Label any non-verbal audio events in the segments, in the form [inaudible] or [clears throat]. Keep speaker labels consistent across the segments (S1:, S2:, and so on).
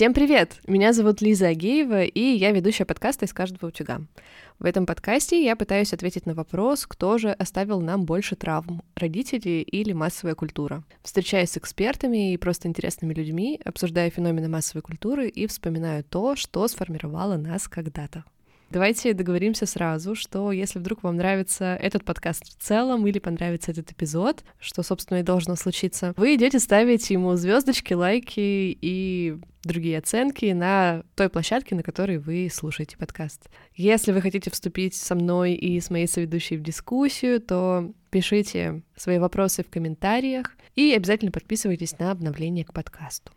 S1: Всем привет! Меня зовут Лиза Агеева, и я ведущая подкаста «Из каждого утюга». В этом подкасте я пытаюсь ответить на вопрос, кто же оставил нам больше травм — родители или массовая культура. Встречаюсь с экспертами и просто интересными людьми, обсуждая феномены массовой культуры и вспоминаю то, что сформировало нас когда-то. Давайте договоримся сразу, что если вдруг вам нравится этот подкаст в целом или понравится этот эпизод, что, собственно, и должно случиться, вы идете ставить ему звездочки, лайки и другие оценки на той площадке, на которой вы слушаете подкаст. Если вы хотите вступить со мной и с моей соведущей в дискуссию, то пишите свои вопросы в комментариях и обязательно подписывайтесь на обновления к подкасту.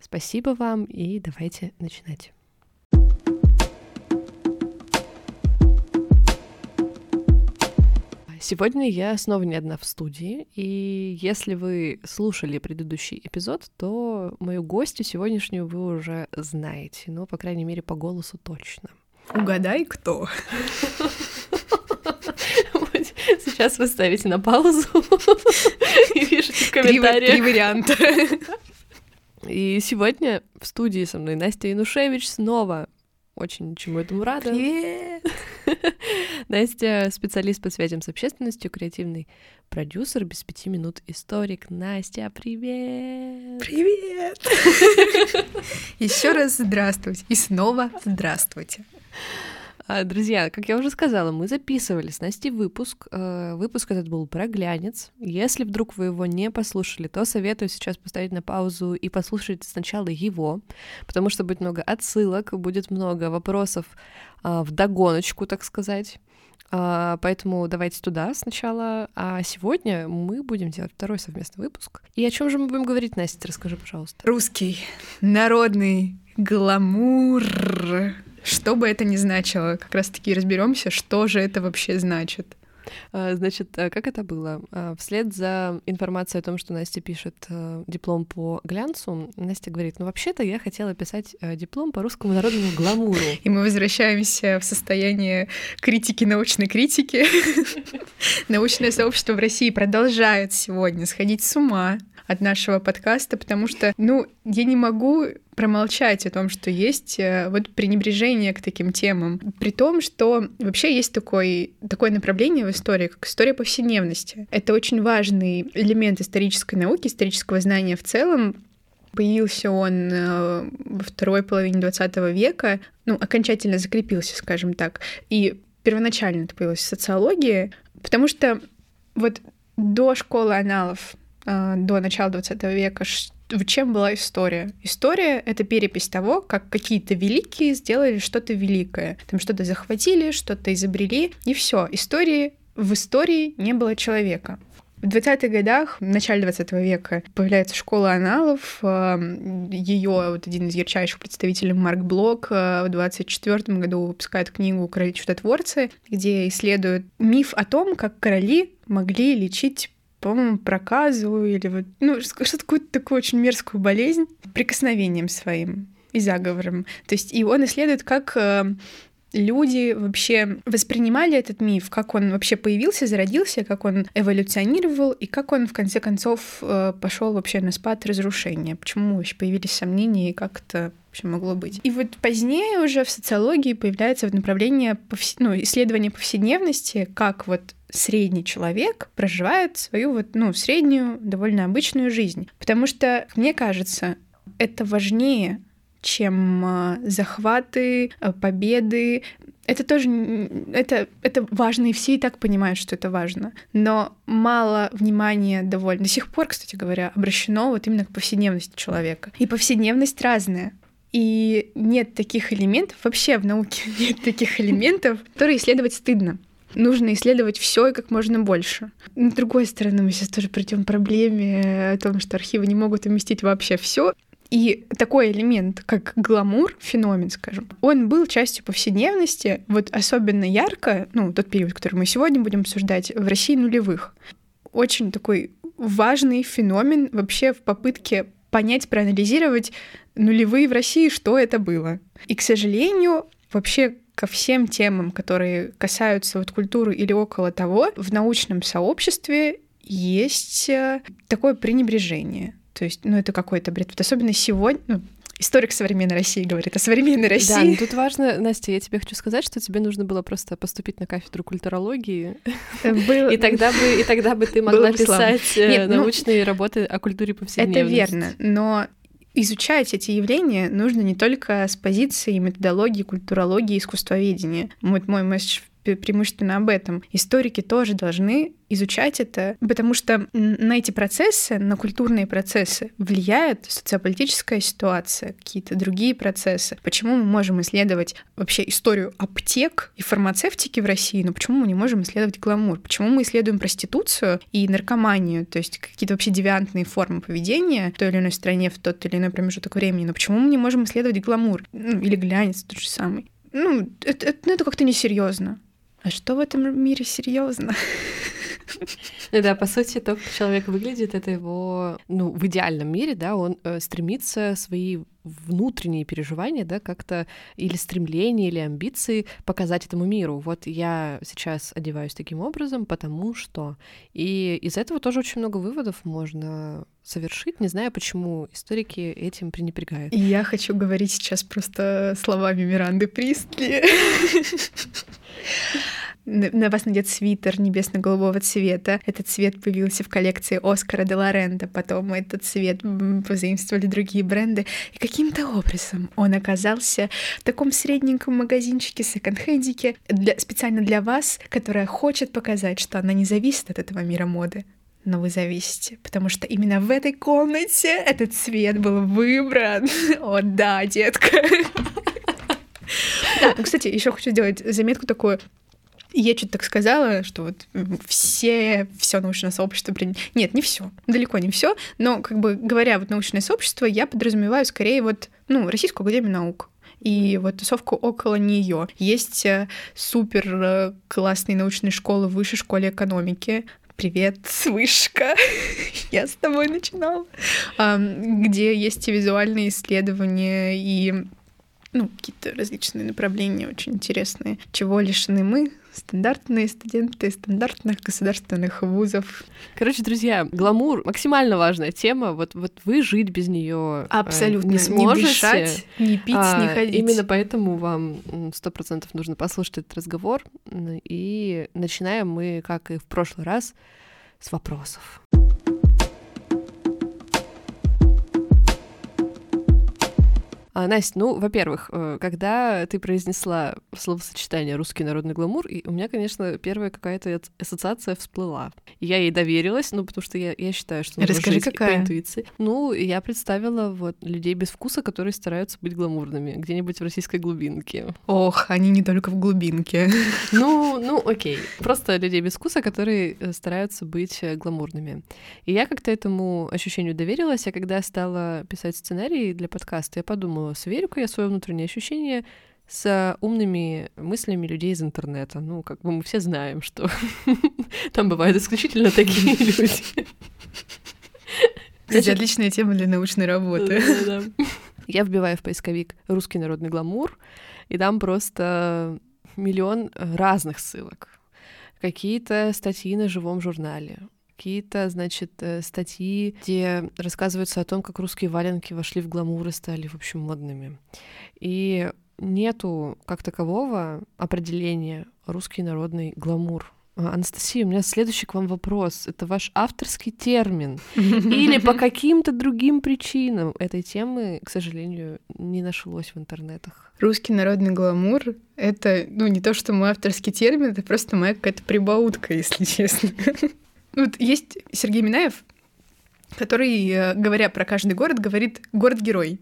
S1: Спасибо вам и давайте начинать. Сегодня я снова не одна в студии, и если вы слушали предыдущий эпизод, то мою гостью сегодняшнюю вы уже знаете, ну, по крайней мере, по голосу точно.
S2: Угадай, кто.
S1: Сейчас вы ставите на паузу [laughs] и пишите в комментариях.
S2: Три варианта.
S1: И сегодня в студии со мной Настя Янушевич снова очень чему этому рада.
S2: Привет! [laughs]
S1: Настя — специалист по связям с общественностью, креативный продюсер, без пяти минут историк. Настя, привет!
S2: Привет! [laughs] Еще раз здравствуйте. И снова здравствуйте.
S1: А, друзья, как я уже сказала, мы записывали с Настей выпуск. Э, выпуск этот был про глянец. Если вдруг вы его не послушали, то советую сейчас поставить на паузу и послушать сначала его, потому что будет много отсылок, будет много вопросов а, в догоночку, так сказать. А, поэтому давайте туда сначала. А сегодня мы будем делать второй совместный выпуск. И о чем же мы будем говорить, Настя? Расскажи, пожалуйста.
S2: Русский, народный гламур. Что бы это ни значило, как раз-таки разберемся, что же это вообще значит.
S1: А, значит, а как это было? А, вслед за информацией о том, что Настя пишет э, диплом по глянцу, Настя говорит, ну вообще-то я хотела писать э, диплом по русскому народному гламуру. [laughs]
S2: И мы возвращаемся в состояние критики научной критики. [laughs] Научное сообщество в России продолжает сегодня сходить с ума от нашего подкаста, потому что, ну, я не могу промолчать о том, что есть э, вот пренебрежение к таким темам. При том, что вообще есть такой, такое направление в истории, как история повседневности. Это очень важный элемент исторической науки, исторического знания в целом, Появился он э, во второй половине 20 века, ну, окончательно закрепился, скажем так. И первоначально это появилось в социологии, потому что вот до школы аналов до начала 20 века, в чем была история? История — это перепись того, как какие-то великие сделали что-то великое. Там что-то захватили, что-то изобрели, и все. Истории в истории не было человека. В 20-х годах, в начале 20 века, появляется школа аналов. Э, Ее вот один из ярчайших представителей Марк Блок э, в 24 году выпускает книгу «Короли чудотворцы», где исследует миф о том, как короли могли лечить по-моему, проказу или вот, ну, что-то какую-то такую очень мерзкую болезнь прикосновением своим и заговором. То есть и он исследует, как э, люди вообще воспринимали этот миф, как он вообще появился, зародился, как он эволюционировал и как он в конце концов э, пошел вообще на спад разрушения. Почему вообще появились сомнения и как это вообще могло быть. И вот позднее уже в социологии появляется вот направление повс... ну, исследования повседневности, как вот средний человек проживает свою вот, ну, среднюю, довольно обычную жизнь. Потому что, мне кажется, это важнее, чем а, захваты, а, победы. Это тоже это, это важно, и все и так понимают, что это важно. Но мало внимания довольно. До сих пор, кстати говоря, обращено вот именно к повседневности человека. И повседневность разная. И нет таких элементов, вообще в науке [laughs] нет таких элементов, которые исследовать стыдно. Нужно исследовать все и как можно больше. Но, с другой стороны, мы сейчас тоже придем к проблеме о том, что архивы не могут уместить вообще все. И такой элемент, как гламур, феномен, скажем, он был частью повседневности, вот особенно ярко, ну, тот период, который мы сегодня будем обсуждать, в России нулевых. Очень такой важный феномен вообще в попытке понять, проанализировать нулевые в России, что это было. И, к сожалению, вообще ко всем темам, которые касаются вот культуры или около того, в научном сообществе есть э, такое пренебрежение. То есть, ну, это какой-то бред. Вот особенно сегодня, ну, историк современной России говорит о современной России. Да,
S1: но тут важно, Настя, я тебе хочу сказать, что тебе нужно было просто поступить на кафедру культурологии, и тогда бы и тогда бы ты могла писать э, ну, научные работы о культуре повседневности.
S2: Это верно, но изучать эти явления нужно не только с позиции методологии, культурологии, искусствоведения. Вот мой месседж преимущественно об этом. Историки тоже должны изучать это, потому что на эти процессы, на культурные процессы влияет социополитическая ситуация, какие-то другие процессы. Почему мы можем исследовать вообще историю аптек и фармацевтики в России, но почему мы не можем исследовать гламур? Почему мы исследуем проституцию и наркоманию, то есть какие-то вообще девиантные формы поведения в той или иной стране в тот или иной промежуток времени, но почему мы не можем исследовать гламур? Ну, или глянец тот же самый. Ну, это, это, ну, это как-то несерьезно. А что в этом мире серьезно? [laughs]
S1: Да, по сути, то, как человек выглядит, это его, ну, в идеальном мире, да, он э, стремится свои внутренние переживания, да, как-то или стремления, или амбиции показать этому миру. Вот я сейчас одеваюсь таким образом, потому что... И из этого тоже очень много выводов можно совершить. Не знаю, почему историки этим пренебрегают.
S2: Я хочу говорить сейчас просто словами Миранды Пристли. На вас надет свитер небесно-голубого цвета. Этот цвет появился в коллекции Оскара де Лоренто. Потом этот цвет позаимствовали другие бренды. И каким-то образом он оказался в таком средненьком магазинчике, секонд-хендике, для, специально для вас, которая хочет показать, что она не зависит от этого мира моды но вы зависите, потому что именно в этой комнате этот цвет был выбран. [laughs] О, да, детка. [laughs] Да, кстати, еще хочу сделать заметку такую. Я что-то так сказала, что вот все, все научное сообщество... Нет, не все, далеко не все, но как бы говоря вот научное сообщество, я подразумеваю скорее вот, ну, Российскую академию наук и вот тусовку около нее. Есть э, супер э, классные научные школы в высшей школе экономики, Привет, вышка. [laughs] Я с тобой начинала. Где есть и визуальные исследования, и ну, какие-то различные направления очень интересные. Чего лишены мы, стандартные студенты стандартных государственных вузов.
S1: Короче, друзья, гламур максимально важная тема. Вот, вот вы жить без нее
S2: э, абсолютно не сможете. Не дышать, не пить, а, не ходить.
S1: Именно поэтому вам сто процентов нужно послушать этот разговор. И начинаем мы, как и в прошлый раз, с вопросов. А, Настя, ну, во-первых, э, когда ты произнесла словосочетание «русский народный гламур», и у меня, конечно, первая какая-то ассоциация всплыла. Я ей доверилась, ну, потому что я, я считаю, что
S2: нужно Расскажи, какая?
S1: по интуиции. Ну, я представила вот людей без вкуса, которые стараются быть гламурными где-нибудь в российской глубинке.
S2: Ох, они не только в глубинке. [laughs]
S1: Ну, ну, окей. Просто людей без вкуса, которые э, стараются быть э, гламурными. И я как-то этому ощущению доверилась, а когда стала писать сценарий для подкаста, я подумала, сверю-ка я свое внутреннее ощущение с умными мыслями людей из интернета. Ну, как бы мы все знаем, что [laughs] там бывают исключительно такие [laughs] люди.
S2: Это отличная тема для научной работы.
S1: Я вбиваю в поисковик «Русский народный гламур», и там просто миллион разных ссылок. Какие-то статьи на живом журнале, какие-то, значит, э, статьи, где рассказывается о том, как русские валенки вошли в гламур и стали, в общем, модными. И нету как такового определения русский народный гламур. А, Анастасия, у меня следующий к вам вопрос. Это ваш авторский термин? Или по [laughs] каким-то другим причинам этой темы, к сожалению, не нашлось в интернетах?
S2: Русский народный гламур — это, ну, не то, что мой авторский термин, это просто моя какая-то прибаутка, если честно. [laughs] Вот есть Сергей Минаев, который, э, говоря про каждый город, говорит «город-герой».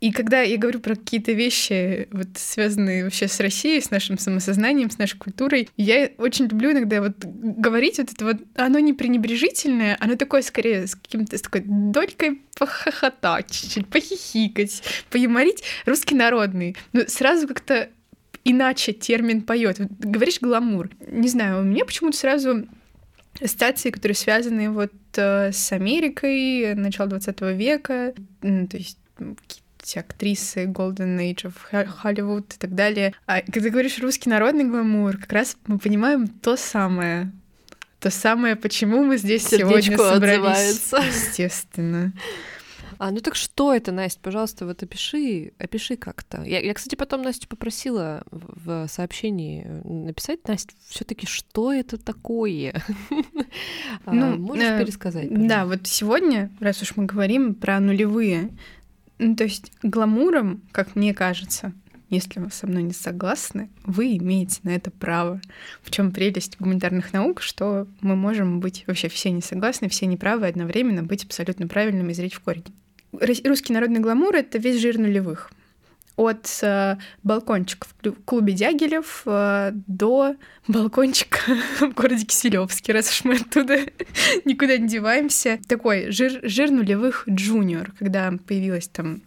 S2: И когда я говорю про какие-то вещи, вот связанные вообще с Россией, с нашим самосознанием, с нашей культурой, я очень люблю иногда вот говорить вот это вот, оно не пренебрежительное, оно такое скорее с каким-то с такой долькой похохотать, чуть-чуть похихикать, поюморить, русский народный. Но сразу как-то иначе термин поет. Вот, говоришь гламур. Не знаю, у меня почему-то сразу ассоциации, которые связаны вот э, с Америкой начала 20 века, то есть какие-то актрисы Golden Age of Hollywood и так далее. А когда говоришь русский народный гламур, как раз мы понимаем то самое, то самое, почему мы здесь Сердечко сегодня собрались. Отзывается. Естественно.
S1: А, ну так что это, Настя, пожалуйста, вот опиши, опиши как-то. Я, я кстати, потом Настю попросила в, в сообщении написать, Настя, все таки что это такое? [laughs] А, ну, Можешь э, пересказать?
S2: Да, вот сегодня, раз уж мы говорим про нулевые, ну, то есть гламуром, как мне кажется, если вы со мной не согласны, вы имеете на это право. В чем прелесть гуманитарных наук, что мы можем быть вообще все не согласны, все неправы, одновременно быть абсолютно правильными и зрить в корень. Русский народный гламур — это весь жир нулевых. От э, балкончика в клубе Дягилев э, до балкончика [laughs] в городе Киселевске, раз уж мы оттуда [laughs] никуда не деваемся. Такой жир, жир нулевых джуниор, когда появилась там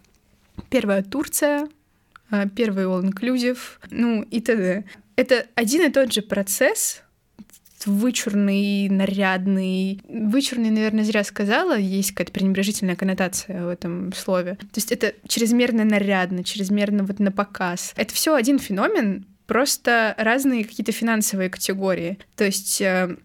S2: первая Турция, а, первый all-inclusive, ну и т.д. Это один и тот же процесс, вычурный, нарядный. Вычурный, наверное, зря сказала, есть какая-то пренебрежительная коннотация в этом слове. То есть это чрезмерно нарядно, чрезмерно вот на показ. Это все один феномен, просто разные какие-то финансовые категории. То есть э,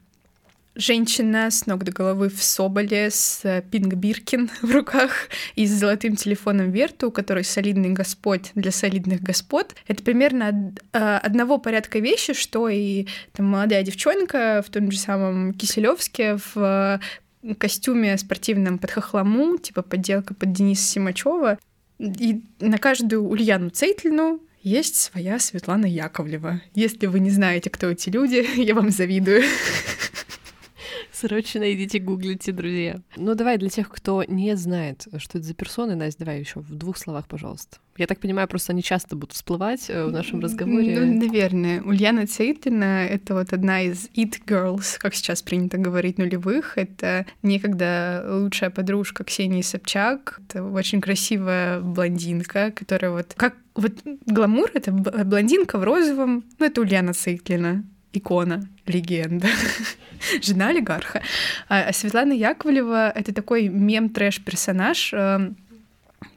S2: Женщина с ног до головы в Соболе с э, Пинг Биркин [laughs] в руках и с золотым телефоном Верту, который солидный господь для солидных господ. Это примерно э, одного порядка вещи, что и там, молодая девчонка в том же самом Киселевске в э, костюме спортивном под хохлому, типа подделка под Дениса Симачева. И на каждую Ульяну Цейтлину есть своя Светлана Яковлева. Если вы не знаете, кто эти люди, [laughs] я вам завидую. [laughs]
S1: Срочно идите гуглите, друзья. Ну давай для тех, кто не знает, что это за персоны, Настя, давай еще в двух словах, пожалуйста. Я так понимаю, просто они часто будут всплывать э, в нашем разговоре.
S2: Ну, наверное. Ульяна Цейтлина — это вот одна из it girls, как сейчас принято говорить, нулевых. Это некогда лучшая подружка Ксении Собчак. Это очень красивая блондинка, которая вот... Как вот гламур — это блондинка в розовом. Ну, это Ульяна Цейтлина икона, легенда, [laughs] жена олигарха. А, а Светлана Яковлева — это такой мем-трэш-персонаж, эм,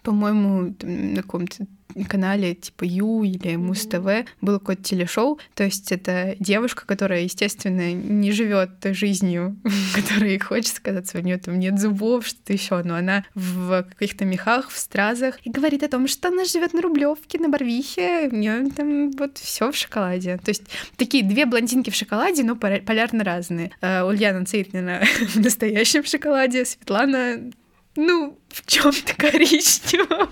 S2: по-моему, на каком-то канале типа Ю или Муз ТВ было какое-то телешоу. То есть это девушка, которая, естественно, не живет той жизнью, [laughs] которой хочется казаться. У нее там нет зубов, что-то еще, но она в каких-то мехах, в стразах и говорит о том, что она живет на Рублевке, на Барвихе, у нее там вот все в шоколаде. То есть такие две блондинки в шоколаде, но полярно разные. Uh, Ульяна Цейтлина [laughs] в настоящем шоколаде, Светлана ну, в чем-то коричневом.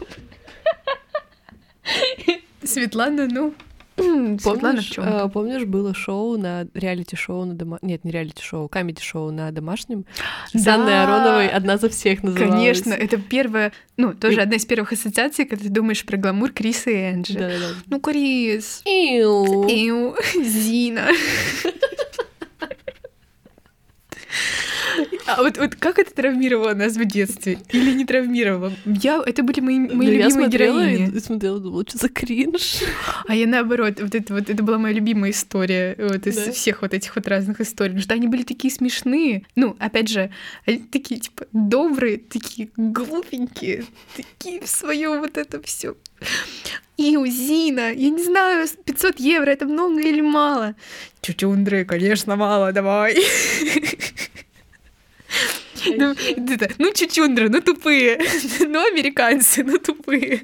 S2: Светлана, ну,
S1: Помнишь, э, помнишь, было шоу на реалити-шоу на дома... Нет, не реалити-шоу, камеди-шоу на домашнем. С да! Анной Ароновой «Одна за всех» называлась.
S2: Конечно, это первая, ну, тоже и... одна из первых ассоциаций, когда ты думаешь про гламур Криса и Энджи. Да, да. Ну, Крис.
S1: Иу.
S2: Иу. Зина. [laughs] А вот, вот как это травмировало нас в детстве? Или не травмировало? Я, это были мои, мои ну, любимые я
S1: смотрела
S2: героини.
S1: И смотрела, думала, что за кринж.
S2: А я наоборот, вот это вот это была моя любимая история вот из да. всех вот этих вот разных историй. Потому что они были такие смешные. Ну, опять же, они такие, типа, добрые, такие глупенькие, такие в своем вот это все. И Зина, я не знаю, 500 евро это много или мало? Чучундры, конечно, мало, давай. [laughs] Ну, ну, чучундры, ну тупые. [laughs] Ну, американцы, ну тупые.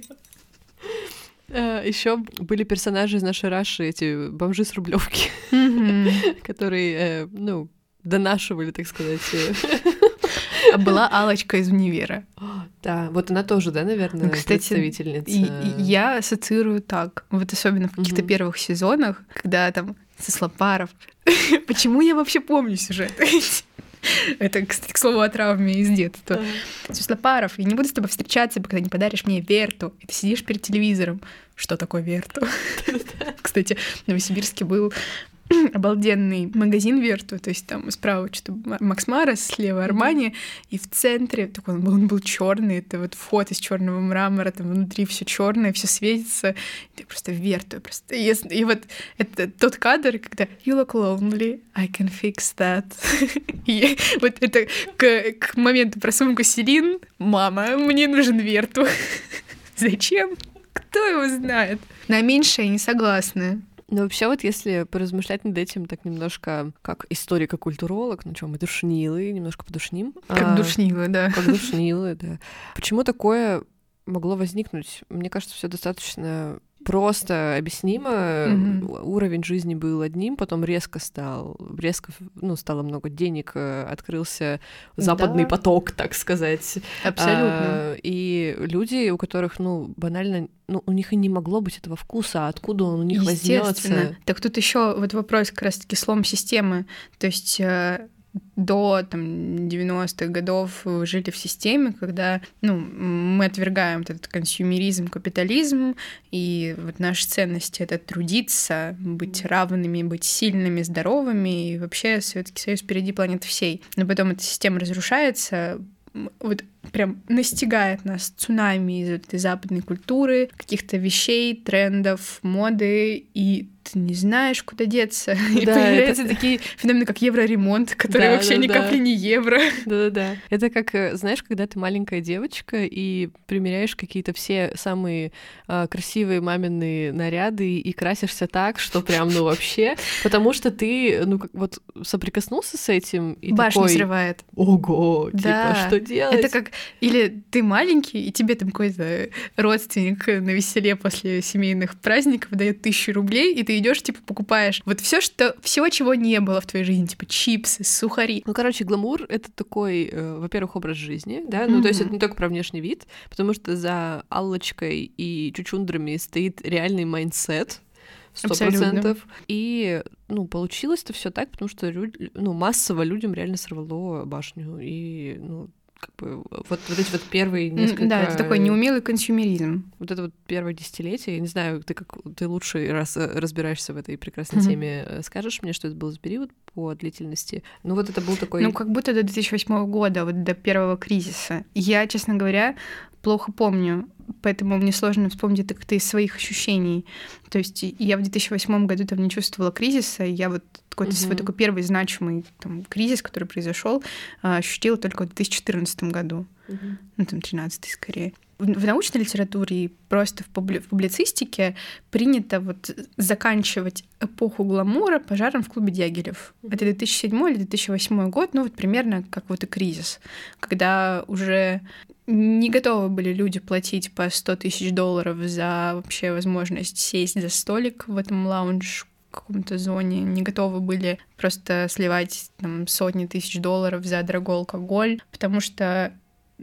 S1: Э, Еще были персонажи из нашей Раши, эти бомжи с Рублевки, [laughs] которые, э, ну, донашивали, так сказать.
S2: А была Алочка из универа. [gasps]
S1: Да, вот она тоже, да, наверное, Кстати, представительница. И,
S2: и я ассоциирую так, вот особенно в каких-то первых сезонах, когда там Сослопаров. [laughs] Почему я вообще помню сюжет? Это, кстати, к слову о травме из детства. Суслопаров, я не буду с тобой встречаться, пока не подаришь мне Верту. И ты сидишь перед телевизором. Что такое Верту? [laughs] Кстати, в Новосибирске был [clears throat] обалденный магазин Верту, то есть там справа что-то Макс Марас, слева Армани, и в центре такой он был, он был черный, это вот вход из черного мрамора, там внутри все черное, все светится, и ты просто Верту, просто и, и вот это тот кадр, когда you look lonely, I can fix that. [laughs] и вот это к, к моменту про сумку Селин, мама, мне нужен Верту. [laughs] Зачем? Кто его знает? На меньшее не согласны.
S1: Но вообще вот если поразмышлять над этим так немножко как историко-культуролог, ну что, мы душнилы, немножко подушним.
S2: Как а, душнилы, да.
S1: Как душнилы, да. Почему такое могло возникнуть? Мне кажется, все достаточно просто объяснимо. Mm-hmm. Уровень жизни был одним, потом резко стал, резко, ну, стало много денег, э, открылся западный да. поток, так сказать.
S2: Абсолютно.
S1: А, и люди, у которых, ну, банально, ну, у них и не могло быть этого вкуса, а откуда он у них возьмется?
S2: Так тут еще вот вопрос как раз-таки слом системы. То есть э, до там, 90-х годов жили в системе, когда ну, мы отвергаем этот консюмеризм, капитализм, и вот наши ценности — это трудиться, быть равными, быть сильными, здоровыми, и вообще Советский Союз впереди планеты всей. Но потом эта система разрушается, вот прям настигает нас цунами из этой западной культуры, каких-то вещей, трендов, моды, и ты не знаешь, куда деться. [laughs] Да, и появляются это... такие феномены, как евроремонт, который да, вообще да, ни да. капли не евро. [laughs]
S1: Да-да-да. Это как, э, знаешь, когда ты маленькая девочка и примеряешь какие-то все самые э, красивые маминые наряды и красишься так, что прям, ну, вообще, потому что ты, ну, как вот соприкоснулся с этим и
S2: Башню
S1: такой...
S2: срывает.
S1: Ого, да. типа, что делать?
S2: Это как... Или ты маленький, и тебе там какой-то родственник на веселе после семейных праздников дает тысячу рублей, и ты идешь, типа, покупаешь вот все, что все, чего не было в твоей жизни, типа чипсы, сухари.
S1: Ну, короче, гламур это такой, э, во-первых, образ жизни, да, ну, mm-hmm. то есть это не только про внешний вид, потому что за Аллочкой и чучундрами стоит реальный mindset, сто процентов. И, ну, получилось-то все так, потому что, ну, массово людям реально сорвало башню. И, ну, как бы вот, вот эти вот первые несколько...
S2: Да, это такой неумелый консюмеризм.
S1: Вот это вот первое десятилетие, я не знаю, ты как ты лучше раз э, разбираешься в этой прекрасной mm-hmm. теме, э, скажешь мне, что это был за период по длительности? Ну вот это был такой...
S2: Ну как будто до 2008 года, вот до первого кризиса. Я, честно говоря, плохо помню, поэтому мне сложно вспомнить это как-то из своих ощущений. То есть я в 2008 году там не чувствовала кризиса, я вот какой-то свой такой первый значимый там, кризис, который произошел, а, ощутила только в 2014 году, ну там 13 скорее. В научной литературе и просто в, публи в публицистике принято вот заканчивать эпоху гламура пожаром в клубе Дягилев. Это 2007 или 2008 год, ну вот примерно как вот и кризис, когда уже не готовы были люди платить по 100 тысяч долларов за вообще возможность сесть за столик в этом лаунж каком-то зоне, не готовы были просто сливать там, сотни тысяч долларов за дорогой алкоголь, потому что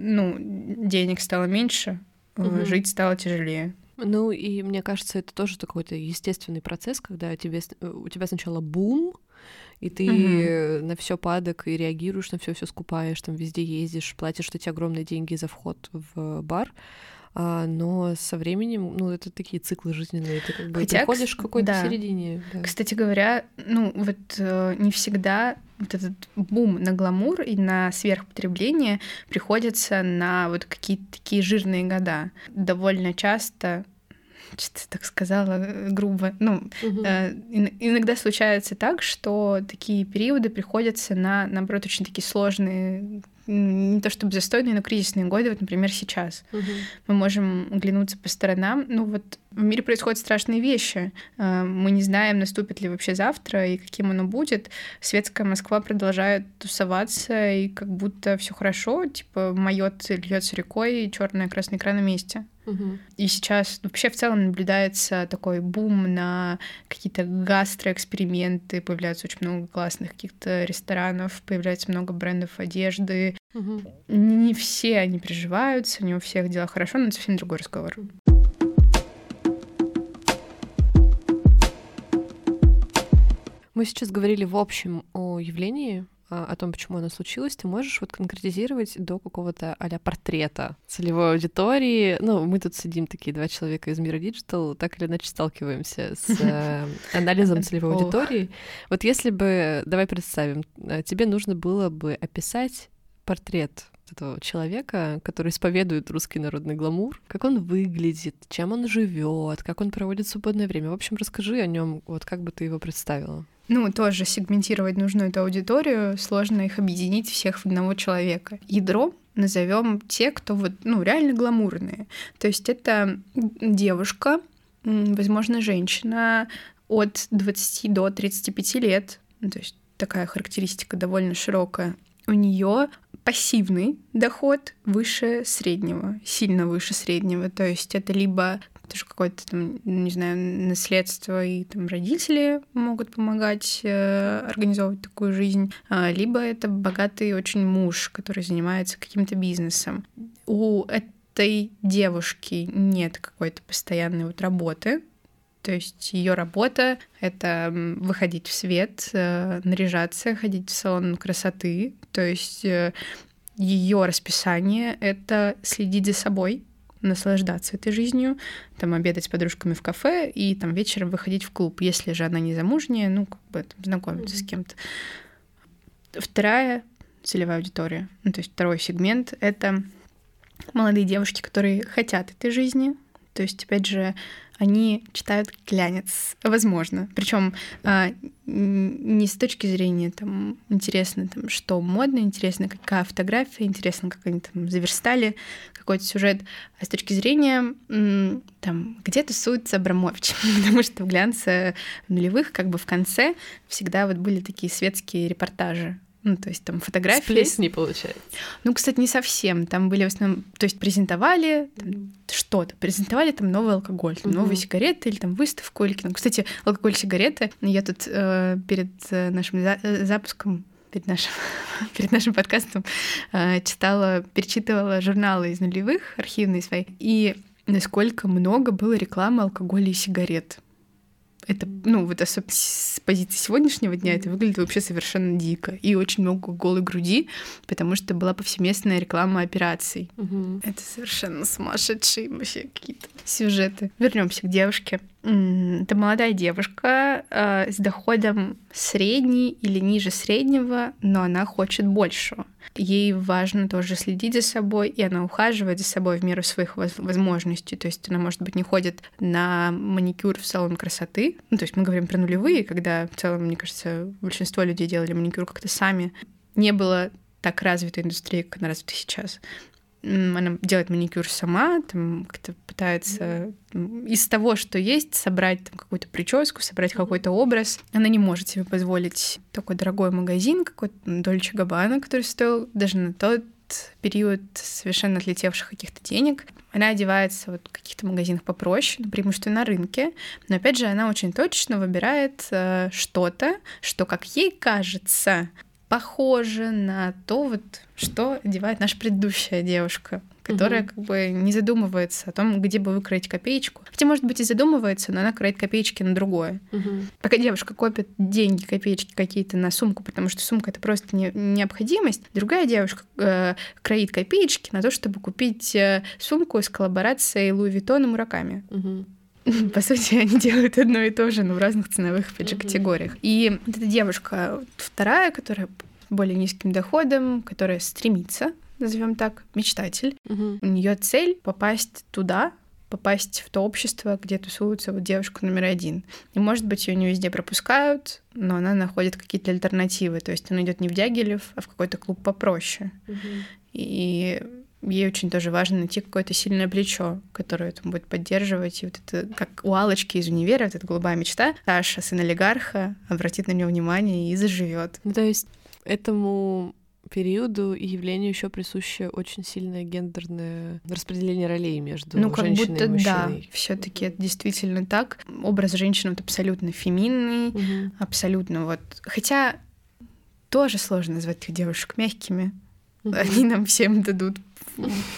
S2: ну, денег стало меньше, угу. жить стало тяжелее.
S1: Ну и мне кажется, это тоже такой-то естественный процесс, когда тебе, у тебя сначала бум, и ты угу. на все падок и реагируешь на все, все скупаешь, там везде ездишь, платишь эти огромные деньги за вход в бар. А, но со временем, ну, это такие циклы жизненные, ты как бы Хотя, приходишь к какой-то да. середине.
S2: Да. Кстати говоря, ну, вот э, не всегда вот этот бум на гламур и на сверхпотребление приходится на вот какие-то такие жирные года. Довольно часто что-то так сказала э, грубо. Ну, угу. э, иногда случается так, что такие периоды приходятся на, наоборот, очень такие сложные не то чтобы застойные, но кризисные годы, вот, например, сейчас. Угу. Мы можем оглянуться по сторонам. Ну вот в мире происходят страшные вещи. Э, мы не знаем, наступит ли вообще завтра и каким оно будет. Светская Москва продолжает тусоваться, и как будто все хорошо, типа майот льется рекой, и черная красный экран на месте. И сейчас вообще в целом наблюдается такой бум на какие-то гастроэксперименты, появляется очень много классных каких-то ресторанов, появляется много брендов одежды. Угу. Не все они приживаются, не у всех дела хорошо, но это совсем другой разговор.
S1: Мы сейчас говорили в общем о явлении, а, о том, почему оно случилось, ты можешь вот конкретизировать до какого-то а портрета целевой аудитории. Ну, мы тут сидим такие два человека из мира digital, так или иначе сталкиваемся с э, [laughs] анализом целевой аудитории. Вот если бы, давай представим, э, тебе нужно было бы описать портрет этого человека, который исповедует русский народный гламур, как он выглядит, чем он живет, как он проводит свободное время. В общем, расскажи о нем, вот как бы ты его представила.
S2: Ну, тоже сегментировать нужно эту аудиторию, сложно их объединить всех в одного человека. Ядро назовем те, кто вот, ну, реально гламурные. То есть это девушка, возможно, женщина, от 20 до 35 лет, ну, то есть такая характеристика довольно широкая, у нее пассивный доход выше среднего, сильно выше среднего. То есть это либо тоже какое-то там, не знаю, наследство, и там родители могут помогать э, организовывать такую жизнь, а, либо это богатый очень муж, который занимается каким-то бизнесом. У этой девушки нет какой-то постоянной вот работы, то есть ее работа — это выходить в свет, э, наряжаться, ходить в салон красоты. То есть э, ее расписание — это следить за собой, наслаждаться этой жизнью, там обедать с подружками в кафе и там вечером выходить в клуб. Если же она не замужняя, ну, как бы там, знакомиться mm-hmm. с кем-то. Вторая целевая аудитория, ну, то есть второй сегмент — это молодые девушки, которые хотят этой жизни. То есть, опять же, они читают глянец, возможно. Причем а, не с точки зрения там интересно, там, что модно, интересно, какая фотография, интересно, как они там заверстали какой-то сюжет, а с точки зрения там, где тусуется Абрамович, [laughs] потому что в глянце нулевых как бы в конце всегда вот были такие светские репортажи ну, то есть там фотографии.
S1: С не получается.
S2: Ну, кстати, не совсем. Там были в основном... То есть презентовали там, что-то. Презентовали там новый алкоголь, там, новые сигареты или там выставку или кино. Кстати, алкоголь, сигареты. Я тут э, перед э, нашим за- э, запуском перед нашим, [laughs] перед нашим подкастом э, читала, перечитывала журналы из нулевых, архивные свои, и насколько много было рекламы алкоголя и сигарет. Это, ну, вот особенно с позиции сегодняшнего дня это выглядит вообще совершенно дико. И очень много голой груди, потому что была повсеместная реклама операций.
S1: Угу.
S2: Это совершенно сумасшедшие вообще какие-то сюжеты. Вернемся к девушке. Это молодая девушка э, с доходом средний или ниже среднего, но она хочет большего. Ей важно тоже следить за собой, и она ухаживает за собой в меру своих возможностей. То есть она, может быть, не ходит на маникюр в салон красоты. Ну, то есть мы говорим про нулевые, когда в целом, мне кажется, большинство людей делали маникюр как-то сами. Не было так развитой индустрии, как она развита сейчас она делает маникюр сама, там как-то пытается из того, что есть, собрать там какую-то прическу, собрать какой-то образ. Она не может себе позволить такой дорогой магазин, какой-то Дольче Габбана, который стоил даже на тот период совершенно отлетевших каких-то денег. Она одевается вот в каких-то магазинах попроще, ну, преимущественно на рынке. Но опять же, она очень точно выбирает э, что-то, что, как ей кажется, похоже на то, вот, что одевает наша предыдущая девушка, которая угу. как бы не задумывается о том, где бы выкроить копеечку. Хотя, может быть, и задумывается, но она кроет копеечки на другое.
S1: Угу.
S2: Пока девушка копит деньги, копеечки какие-то на сумку, потому что сумка это просто не, необходимость, другая девушка э, кроит копеечки на то, чтобы купить э, сумку с коллаборацией Луи Виттона Мураками.
S1: Угу. [laughs]
S2: По сути, они делают одно и то же, но в разных ценовых, опять же, категориях. И вот эта девушка вторая, которая более низким доходом, которая стремится, назовем так, мечтатель. У нее цель попасть туда, попасть в то общество, где тусуется вот девушка номер один. И, может быть, ее не везде пропускают, но она находит какие-то альтернативы. То есть она идет не в Дягилев, а в какой-то клуб попроще.
S1: Угу.
S2: И ей очень тоже важно найти какое-то сильное плечо, которое там будет поддерживать. И вот это, как у Алочки из универа, вот эта голубая мечта, Саша, сын олигарха, обратит на нее внимание и заживет.
S1: Ну, то есть этому периоду и явлению еще присуще очень сильное гендерное распределение ролей между
S2: ну, как
S1: женщиной
S2: будто,
S1: и мужчиной.
S2: Да, все-таки это действительно так. Образ женщины вот абсолютно феминный,
S1: угу.
S2: абсолютно вот. Хотя тоже сложно назвать этих девушек мягкими.
S1: Угу.
S2: Они нам всем дадут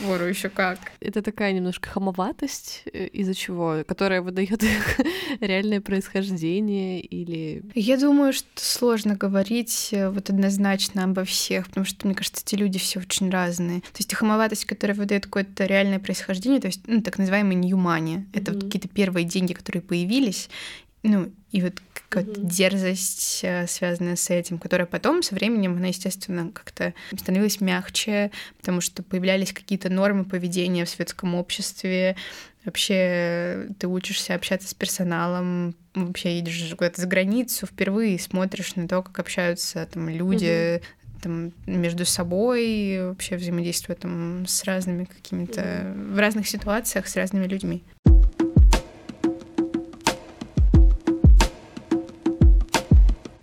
S2: Вору еще как.
S1: Это такая немножко хамоватость, э, из-за чего, которая выдает [laughs] их реальное происхождение или...
S2: Я думаю, что сложно говорить э, вот однозначно обо всех, потому что, мне кажется, эти люди все очень разные. То есть хамоватость, которая выдает какое-то реальное происхождение, то есть ну, так называемый ньюмани, это mm-hmm. вот какие-то первые деньги, которые появились, ну, и вот какая-то mm-hmm. дерзость, э, связанная с этим, которая потом со временем, она, естественно, как-то становилась мягче, потому что появлялись какие-то нормы поведения в светском обществе, вообще ты учишься общаться с персоналом, вообще едешь куда-то за границу впервые, смотришь на то, как общаются там люди, mm-hmm там между собой, вообще взаимодействуя там с разными какими-то mm-hmm. в разных ситуациях с разными людьми.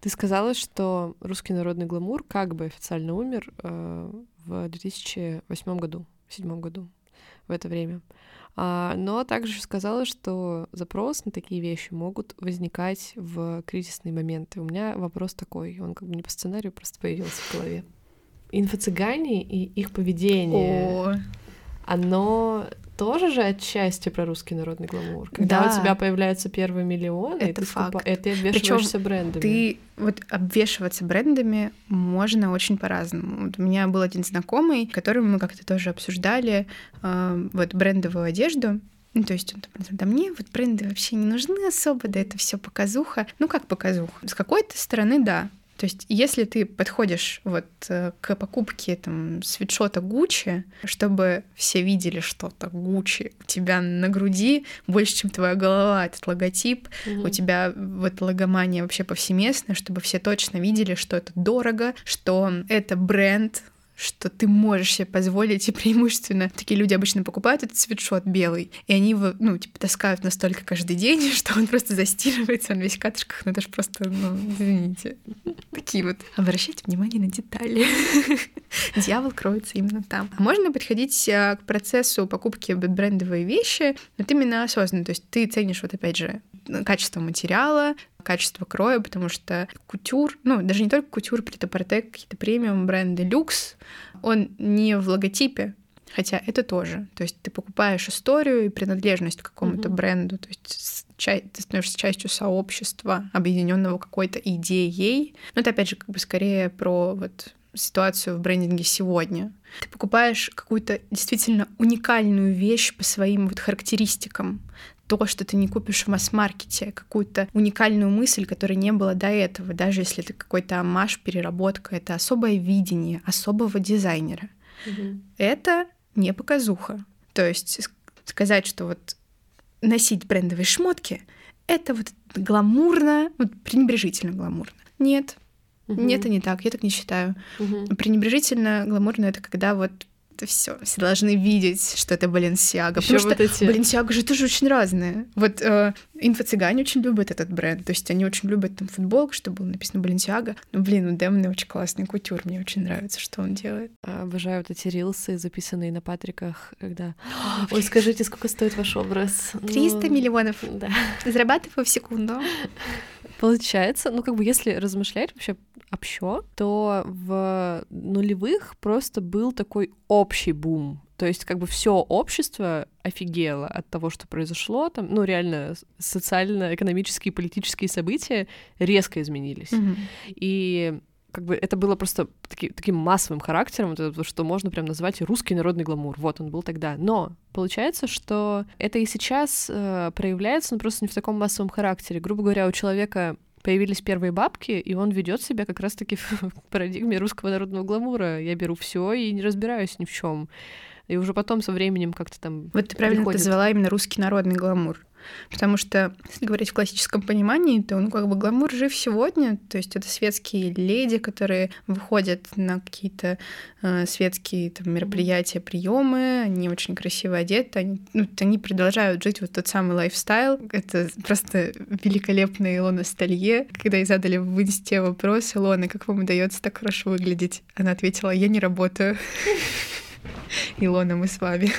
S1: Ты сказала, что русский народный гламур как бы официально умер э, в 2008 году, в седьмом году, в это время. А, но также сказала, что запрос на такие вещи могут возникать в кризисные моменты. У меня вопрос такой, он как бы не по сценарию просто появился в голове. Инфо-цыгане и их поведение,
S2: О,
S1: оно тоже же отчасти про русский народный гламур. Когда
S2: Да.
S1: у тебя появляются первые миллионы,
S2: Это
S1: ты,
S2: факт.
S1: скупа- это ты обвешиваешься брендами.
S2: Ты вот обвешиваться брендами можно очень по-разному. Вот у меня был один знакомый, которым мы как-то тоже обсуждали э, вот брендовую одежду. Ну, то есть он там, да мне вот бренды вообще не нужны особо, да это все показуха. Ну, как показуха? С какой-то стороны, да. То есть, если ты подходишь вот э, к покупке там свитшота Гуччи, чтобы все видели что-то Гуччи у тебя на груди больше, чем твоя голова, этот логотип,
S1: Мгм.
S2: у тебя вот логомания вообще повсеместная, чтобы все точно видели, что это дорого, что это бренд, что ты можешь себе позволить, и [laughs] преимущественно такие люди обычно покупают этот свитшот белый, и они его, ну, типа, таскают настолько каждый день, [laughs] что он просто застирывается, он весь в катышках, ну, это же просто, ну, извините. Такие вот. Обращайте внимание на детали. [laughs] Дьявол кроется именно там. А Можно подходить а, к процессу покупки брендовой вещи, вот именно осознанно. То есть ты ценишь, вот опять же, качество материала, качество кроя, потому что кутюр, ну, даже не только кутюр, прет-а-порте, какие-то премиум бренды, люкс, он не в логотипе, хотя это тоже. То есть ты покупаешь историю и принадлежность к какому-то
S1: Мгм.
S2: бренду, то есть ты становишься частью сообщества, объединенного какой-то идеей. Но это, опять же, как бы скорее про вот ситуацию в брендинге сегодня. Ты покупаешь какую-то действительно уникальную вещь по своим вот характеристикам, то, что ты не купишь в масс-маркете, какую-то уникальную мысль, которой не было до этого, даже если это какой-то амаш, переработка, это особое видение особого дизайнера.
S1: Мгм.
S2: Это не показуха. То есть ск- сказать, что вот носить брендовые шмотки — это вот гламурно, вот пренебрежительно гламурно. Нет,
S1: Мгм.
S2: нет, это не так, я так не считаю.
S1: Мгм.
S2: Пренебрежительно гламурно — это когда вот это все, все должны видеть, что это Баленсиага. Потому
S1: вот
S2: что
S1: эти-
S2: Баленсиага же тоже очень разные. Вот э, инфо-цыгане очень любят этот бренд. То есть они очень любят там футболку, что было написано Баленсиага. Ну, блин, у Дэмона очень классный кутюр. Мне очень нравится, что он делает.
S1: Обожаю вот эти рилсы, записанные на патриках, когда «Ой, скажите, сколько стоит ваш образ?»
S2: 300
S1: Ну,
S2: миллионов.
S1: Да.
S2: Зарабатываю в секунду.
S1: Получается, ну как бы если размышлять вообще общо, то в нулевых просто был такой общий бум. То есть как бы все общество офигело от того, что произошло там, ну реально социально-экономические и политические события резко изменились. И как бы это было просто таки- таким массовым характером, вот это что можно прям назвать русский народный гламур. Вот он был тогда. Но получается, что это и сейчас э, проявляется, но просто не в таком массовом характере. Грубо говоря, у человека появились первые бабки, и он ведет себя как раз-таки [laughs] в парадигме русского народного гламура. Я беру все и не разбираюсь ни в чем. И уже потом со временем как-то там
S2: Вот ты правильно
S1: приходит.
S2: назвала именно русский народный гламур. Потому что, если говорить в классическом понимании, то ну, как бы гламур жив сегодня. То есть это светские леди, которые выходят на какие-то э, светские там, мероприятия, приемы, они очень красиво одеты, они, ну, они продолжают жить вот тот самый лайфстайл. Это просто великолепная Илона Сталье. Когда ей задали в инсте вопрос, Илона, как вам удается так хорошо выглядеть? Она ответила, я не работаю. [laughs] Илона, мы с вами.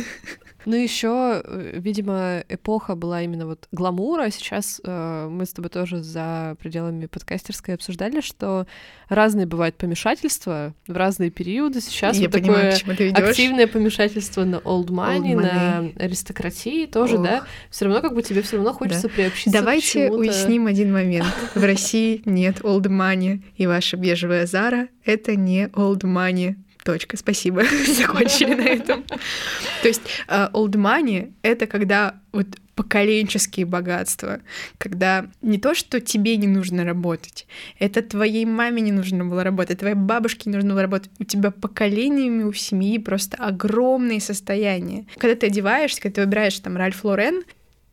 S1: Ну, еще, видимо, эпоха была именно вот гламура. Сейчас э, мы с тобой тоже за пределами подкастерской обсуждали, что разные бывают помешательства в разные периоды. Сейчас
S2: Я
S1: вот
S2: понимаю,
S1: такое активное помешательство на old money,
S2: Old
S1: на
S2: money.
S1: аристократии тоже,
S2: Ох.
S1: да. Все равно как бы тебе все равно хочется
S2: Да.
S1: приобщиться
S2: Давайте уясним один момент. В России нет old money, и ваша бежевая Зара — это не old money. Точка. Спасибо. [laughs] Закончили на этом. То есть э, old money — это когда вот поколенческие богатства, когда не то, что тебе не нужно работать, это твоей маме не нужно было работать, твоей бабушке не нужно было работать, у тебя поколениями у семьи просто огромные состояния. Когда ты одеваешься, когда ты выбираешь там Ральф Лорен,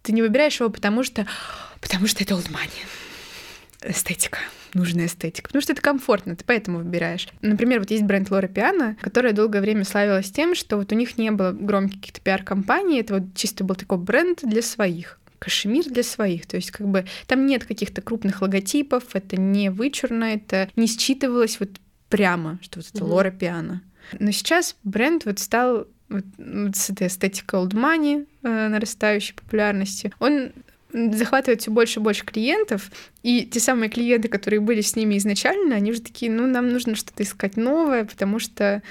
S2: ты не выбираешь его потому что потому что это old money. Эстетика. Нужная эстетика. Потому что это комфортно, ты поэтому выбираешь. Например, вот есть бренд Лора Пиано, которая долгое время славилась тем, что вот у них не было громких каких-то пиар-компаний, это вот чисто был такой бренд для своих. кашемир для своих. То есть как бы там нет каких-то крупных логотипов, это не вычурно, это не считывалось вот прямо, что вот это mm-hmm. Лора Пиано. Но сейчас бренд вот стал вот, вот с этой эстетикой old money, э, нарастающей популярности, он захватывает все больше и больше клиентов, и те самые клиенты, которые были с ними изначально, они уже такие, ну, нам нужно что-то искать новое, потому что,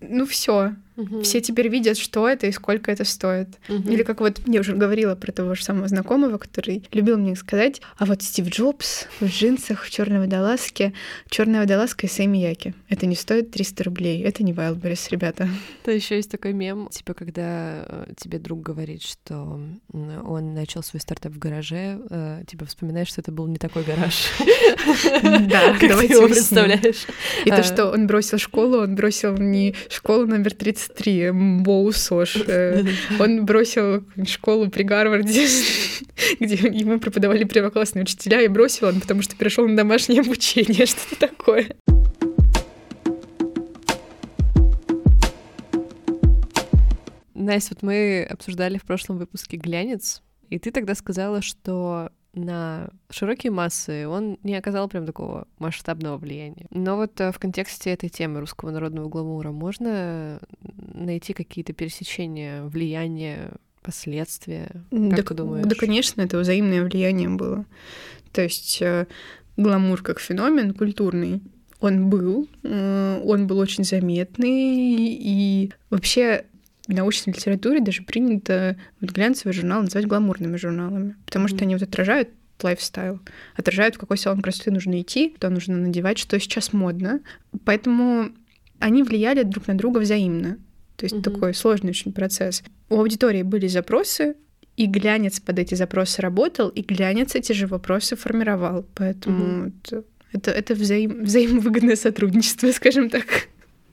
S2: ну, все, Угу. Все теперь видят, что это и сколько это стоит. Угу. Или как вот я уже говорила про того же самого знакомого, который любил мне сказать, а вот Стив Джобс в джинсах, в черной водолазке, черная водолазка и Сэмми Яки. Это не стоит 300 рублей. Это не Wildberries, ребята.
S1: То еще есть такой мем, типа, когда э, тебе друг говорит, что он начал свой стартап в гараже, э, типа, вспоминаешь, что это был не такой гараж. [laughs]
S2: Да, ты его представляешь. И то, а. что он бросил школу, он бросил не школу номер 30 23, Боу Сош. Э, он бросил школу при Гарварде, [laughs] где ему преподавали первоклассные учителя, и бросил он, потому что перешел на домашнее обучение, [laughs] что-то такое.
S1: Настя, вот мы обсуждали в прошлом выпуске глянец, и ты тогда сказала, что на широкие массы он не оказал прям такого масштабного влияния. Но вот э, в контексте этой темы русского народного гламура можно найти какие-то пересечения влияния, последствия? Как
S2: да,
S1: ты думаешь?
S2: Да, конечно, это взаимное влияние было. То есть э, гламур как феномен культурный, он был, э, он был очень заметный, и вообще в научной литературе даже принято вот глянцевые журналы называть гламурными журналами, потому что они вот отражают лайфстайл, отражают, в какой салон красоты нужно идти, что нужно надевать, что сейчас модно. Поэтому они влияли друг на друга взаимно. То есть угу. такой сложный очень процесс. У аудитории были запросы, и глянец под эти запросы работал, и глянец эти же вопросы формировал. Поэтому угу. это, это, это взаим, взаимовыгодное сотрудничество, [laughs] скажем так.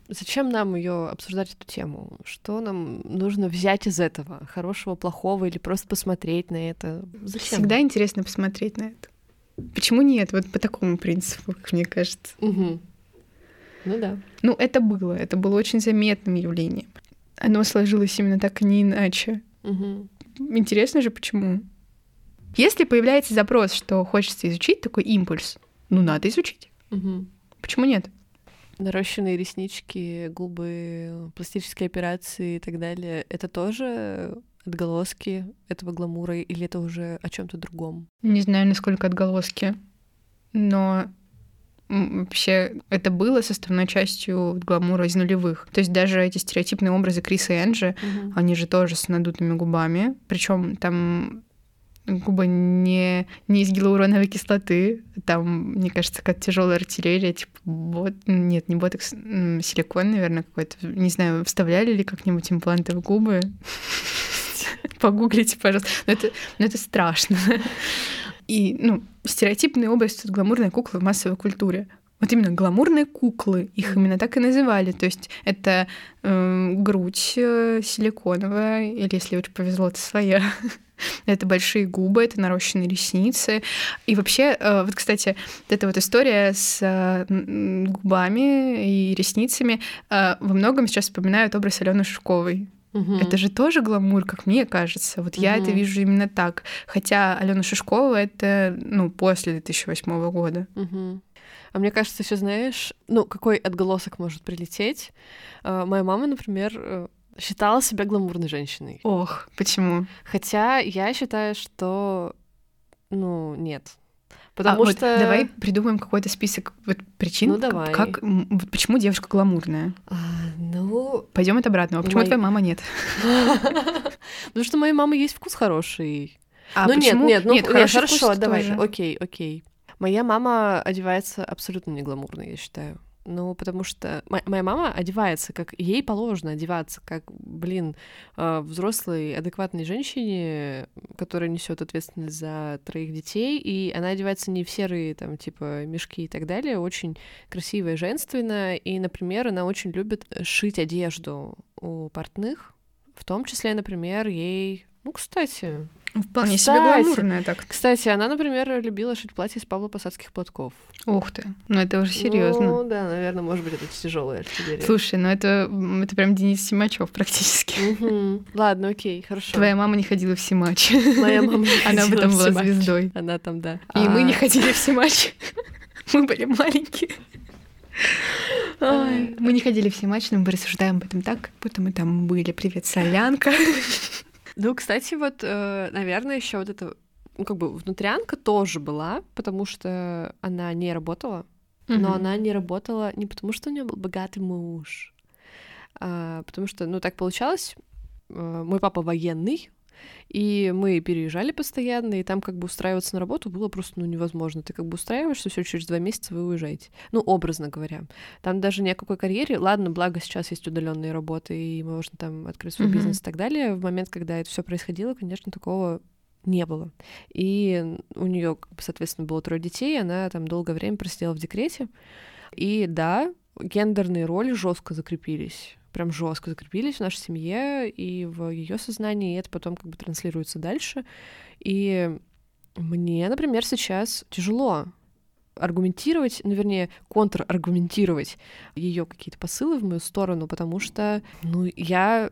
S1: Зачем нам ее обсуждать эту тему? Что нам нужно взять из этого? Хорошего, плохого или просто посмотреть на это?
S2: Зачем? Всегда интересно посмотреть на это. Почему нет? Вот по такому принципу, мне кажется.
S1: Угу. Ну да.
S2: Ну, это было. Это было очень заметным явлением. Оно сложилось именно так, и не иначе.
S1: Угу.
S2: Интересно же, почему? Если появляется запрос, что хочется изучить такой импульс, ну, надо изучить.
S1: Угу.
S2: Почему нет?
S1: Нарощенные реснички, губы, пластические операции и так далее, это тоже отголоски этого гламура или это уже о чем-то другом?
S2: Не знаю, насколько отголоски, но вообще это было составной частью гламура из нулевых. То есть даже эти стереотипные образы Криса и Энджи, угу. они же тоже с надутыми губами. Причем там губы не, не из гиалуроновой кислоты. Там, мне кажется, как тяжелая артиллерия, типа бот... Нет, не ботокс, силикон, наверное, какой-то. Не знаю, вставляли ли как-нибудь импланты в губы. [laughs] Погуглите, пожалуйста. Но это, но это страшно. И, ну, стереотипная область — это гламурная кукла в массовой культуре. Вот именно гламурные куклы, их именно так и называли. То есть это э, грудь силиконовая, или если очень повезло, то своя. [laughs] [laughs] это большие губы, это нарощенные ресницы. И вообще, э, вот, кстати, эта вот история с э, губами и ресницами э, во многом сейчас вспоминают образ Алены Шушковой.
S1: Угу.
S2: Это же тоже гламур, как мне кажется. Вот угу. я это вижу именно так. Хотя Алена Шишкова это ну, после 2008 года.
S1: Угу. А мне кажется, еще знаешь, ну, какой отголосок может прилететь. Моя мама, например, считала себя гламурной женщиной.
S2: Ох, почему?
S1: Хотя я считаю, что, ну, нет. Потому
S2: а,
S1: что...
S2: Вот давай придумаем какой-то список вот, причин,
S1: ну, давай.
S2: как, вот, почему девушка гламурная.
S1: А, ну...
S2: Пойдем от обратного. Почему Мой... твоя мама нет? [laughs]
S1: Потому что у моей мамы есть вкус хороший.
S2: А
S1: ну
S2: почему?
S1: нет, нет, ну
S2: нет,
S1: нет, хорошо, давай, окей, окей. Моя мама одевается абсолютно не гламурно, я считаю. Ну, потому что моя мама одевается, как ей положено одеваться, как, блин, а, взрослой, адекватной женщине, которая несет ответственность за троих детей, и она одевается не в серые, там, типа, мешки и так далее, очень красивая, женственная, и, например, она очень любит шить одежду у портных, в том числе, например, ей Ну, кстати.
S2: Вполне
S1: Кстати.
S2: себе гламурная так.
S1: Кстати, она, например, любила шить платье из Павла Посадских платков.
S2: Ух ты, ну это уже серьезно.
S1: Ну, да, наверное, может быть, это тяжелая артиллерия.
S2: Слушай, ну это, это прям Денис Симачев практически.
S1: Мгм. Ладно, окей, хорошо.
S2: Твоя мама не ходила в Симач.
S1: Моя мама не
S2: Она
S1: ходила в
S2: была
S1: Симач.
S2: звездой.
S1: Она там, да.
S2: И мы
S1: А,
S2: не ходили в Симач. Мы были маленькие. Ой, Мы не ходили в Симач, но мы рассуждаем об этом так, как будто мы там были. Привет, солянка.
S1: Ну, кстати, вот, э, наверное, еще вот это, ну, как бы внутрянка тоже была, потому что она не работала, но
S2: Мгм.
S1: она не работала не потому, что у нее был богатый муж, а потому что, ну, так получалось, э, мой папа военный, и мы переезжали постоянно, и там как бы устраиваться на работу было просто ну, невозможно. Ты как бы устраиваешься, все через два месяца вы уезжаете. Ну, образно говоря. Там даже ни о какой карьере. Ладно, благо сейчас есть удаленные работы, и можно там открыть свой
S2: Мгм.
S1: бизнес и так далее. В момент, когда это все происходило, конечно, такого не было. И у нее, соответственно, было трое детей, она там долгое время просидела в декрете. И да, гендерные роли жестко закрепились прям жестко закрепились в нашей семье и в ее сознании, и это потом как бы транслируется дальше. И мне, например, сейчас тяжело аргументировать, ну, вернее, контраргументировать ее какие-то посылы в мою сторону, потому что, ну, я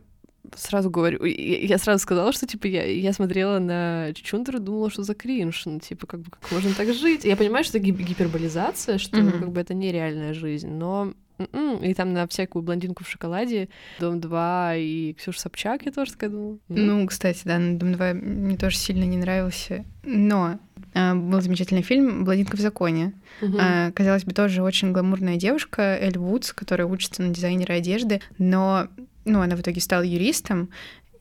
S1: сразу говорю, я сразу сказала, что, типа, я, я смотрела на Чучундеру и думала, что за кринж, ну, типа, как бы, как можно так жить? Я понимаю, что это гип- гиперболизация, что,
S2: Мгм.
S1: как бы, это нереальная жизнь, но м-м, и там на всякую блондинку в шоколаде, Дом 2 и Ксюша Собчак, я тоже такая думала. м.
S2: Ну, кстати, да, Дом 2 мне тоже сильно не нравился. Но а, был замечательный фильм «Блондинка в законе». А, казалось бы, тоже очень гламурная девушка, Эль Вудс, которая учится на дизайнера одежды, но ну, она в итоге стала юристом,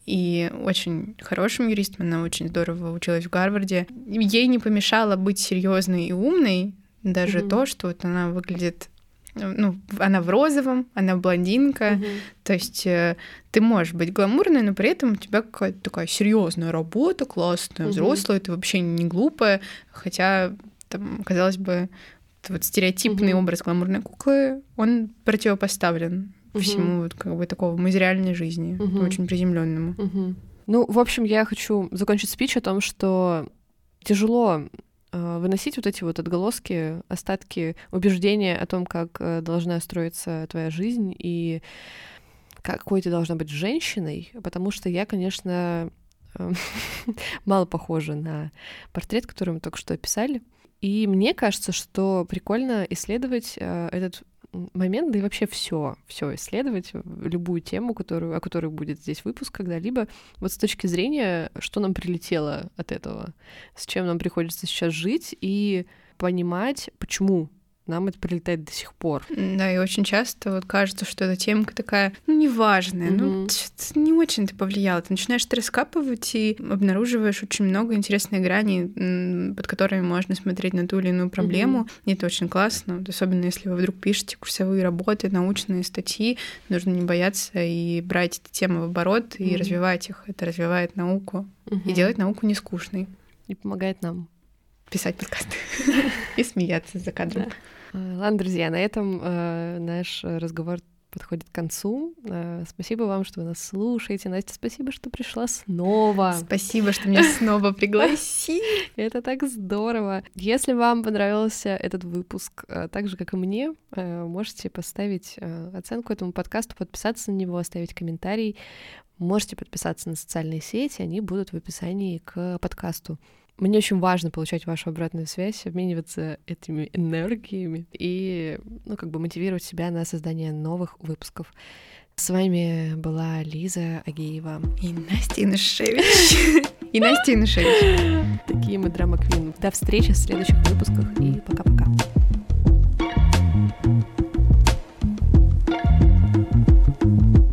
S2: и очень хорошим юристом, она очень здорово училась в Гарварде. Ей не помешало быть серьезной и умной, даже
S1: Мгм.
S2: то, что вот она выглядит ну, она в розовом, она блондинка,
S1: Мгм.
S2: то есть э, ты можешь быть гламурной, но при этом у тебя какая-то такая серьезная работа, классная,
S1: Мгм.
S2: взрослая, ты вообще не глупая, хотя там, казалось бы, вот стереотипный
S1: Мгм.
S2: образ гламурной куклы, он противопоставлен
S1: Мгм.
S2: всему вот как бы такому из реальной жизни,
S1: Мгм.
S2: очень приземленному.
S1: Мгм. Ну, в общем, я хочу закончить спич о том, что тяжело выносить вот эти вот отголоски, остатки убеждения о том, как э, должна строиться твоя жизнь и какой ты должна быть женщиной, потому что я, конечно, э, [laughs] мало похожа на портрет, который мы только что описали. И мне кажется, что прикольно исследовать э, этот момент, да и вообще все, все исследовать, в любую тему, которую, о которой будет здесь выпуск когда-либо, вот с точки зрения, что нам прилетело от этого, с чем нам приходится сейчас жить, и понимать, почему нам это прилетает до сих пор.
S2: Да, и очень часто вот кажется, что эта темка такая, ну, неважная, ну,
S1: Мгм.
S2: чё-то не очень-то повлияло. Ты начинаешь это раскапывать и обнаруживаешь очень много интересной грани, м, под которыми можно смотреть на ту или иную проблему. И это очень классно, вот особенно если вы вдруг пишете курсовые работы, научные статьи, нужно не бояться и брать эти темы в оборот и
S1: Мгм.
S2: развивать их. Это развивает науку и
S1: Мгм.
S2: делать науку не скучной.
S1: И помогает нам.
S2: Писать подкасты [laughs] и смеяться за кадром.
S1: Э, Ладно, друзья, на этом э, наш э, разговор подходит к концу. Э, спасибо вам, что вы нас слушаете. Настя, спасибо, что пришла снова.
S2: Спасибо, что меня снова пригласили.
S1: Это так здорово. Если вам понравился этот выпуск, э, так же, как и мне, э, можете поставить э, оценку этому подкасту, подписаться на него, оставить комментарий. Можете подписаться на социальные сети, они будут в описании к подкасту. Мне очень важно получать вашу обратную связь, обмениваться этими энергиями и, ну, как бы мотивировать себя на создание новых выпусков. С вами была Лиза Агеева.
S2: И Настя Инушевич. [laughs] И Настя Инушевич. [laughs]
S1: Такие мы драма Квин. До встречи в следующих выпусках и пока-пока.